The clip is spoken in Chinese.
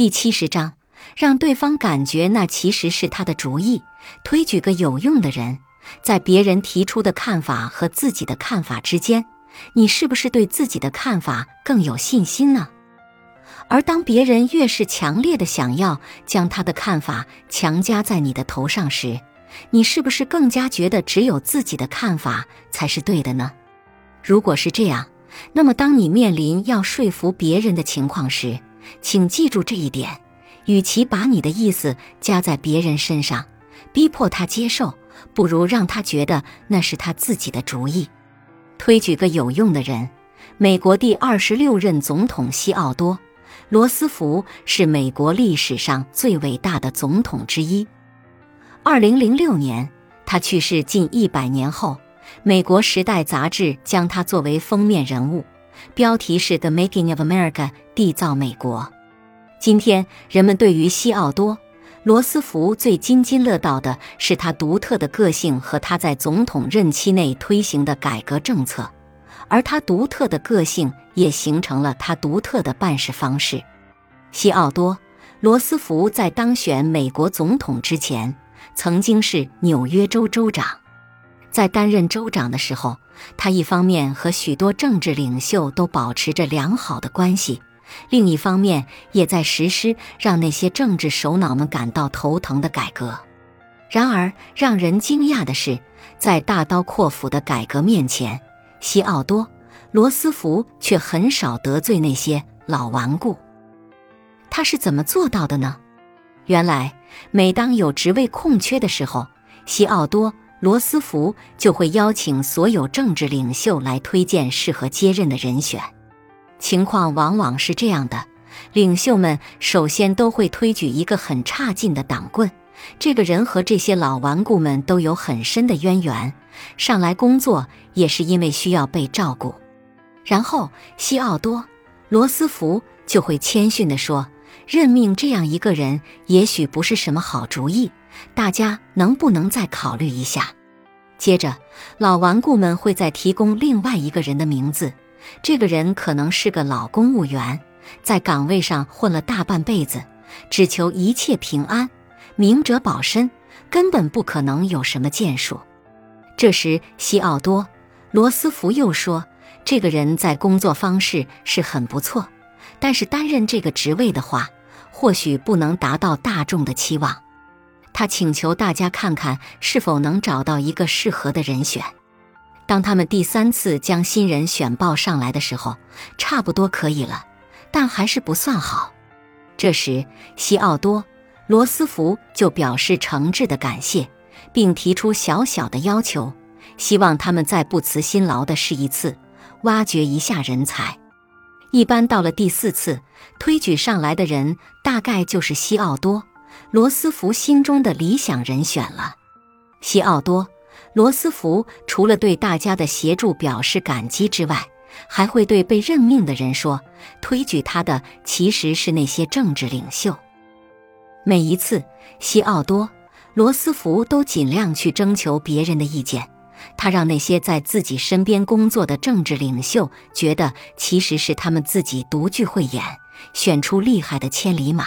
第七十章，让对方感觉那其实是他的主意。推举个有用的人，在别人提出的看法和自己的看法之间，你是不是对自己的看法更有信心呢？而当别人越是强烈的想要将他的看法强加在你的头上时，你是不是更加觉得只有自己的看法才是对的呢？如果是这样，那么当你面临要说服别人的情况时，请记住这一点：与其把你的意思加在别人身上，逼迫他接受，不如让他觉得那是他自己的主意。推举个有用的人，美国第二十六任总统西奥多·罗斯福是美国历史上最伟大的总统之一。二零零六年，他去世近一百年后，美国《时代》杂志将他作为封面人物。标题是《The Making of America》，缔造美国。今天，人们对于西奥多·罗斯福最津津乐道的是他独特的个性和他在总统任期内推行的改革政策，而他独特的个性也形成了他独特的办事方式。西奥多·罗斯福在当选美国总统之前，曾经是纽约州州长。在担任州长的时候，他一方面和许多政治领袖都保持着良好的关系，另一方面也在实施让那些政治首脑们感到头疼的改革。然而，让人惊讶的是，在大刀阔斧的改革面前，西奥多·罗斯福却很少得罪那些老顽固。他是怎么做到的呢？原来，每当有职位空缺的时候，西奥多。罗斯福就会邀请所有政治领袖来推荐适合接任的人选。情况往往是这样的：领袖们首先都会推举一个很差劲的党棍，这个人和这些老顽固们都有很深的渊源，上来工作也是因为需要被照顾。然后，西奥多·罗斯福就会谦逊地说：“任命这样一个人，也许不是什么好主意。”大家能不能再考虑一下？接着，老顽固们会再提供另外一个人的名字。这个人可能是个老公务员，在岗位上混了大半辈子，只求一切平安，明哲保身，根本不可能有什么建树。这时，西奥多·罗斯福又说：“这个人在工作方式是很不错，但是担任这个职位的话，或许不能达到大众的期望。”他请求大家看看是否能找到一个适合的人选。当他们第三次将新人选报上来的时候，差不多可以了，但还是不算好。这时，西奥多·罗斯福就表示诚挚的感谢，并提出小小的要求，希望他们再不辞辛劳的试一次，挖掘一下人才。一般到了第四次推举上来的人，大概就是西奥多。罗斯福心中的理想人选了，西奥多·罗斯福除了对大家的协助表示感激之外，还会对被任命的人说：“推举他的其实是那些政治领袖。”每一次，西奥多·罗斯福都尽量去征求别人的意见，他让那些在自己身边工作的政治领袖觉得其实是他们自己独具慧眼，选出厉害的千里马。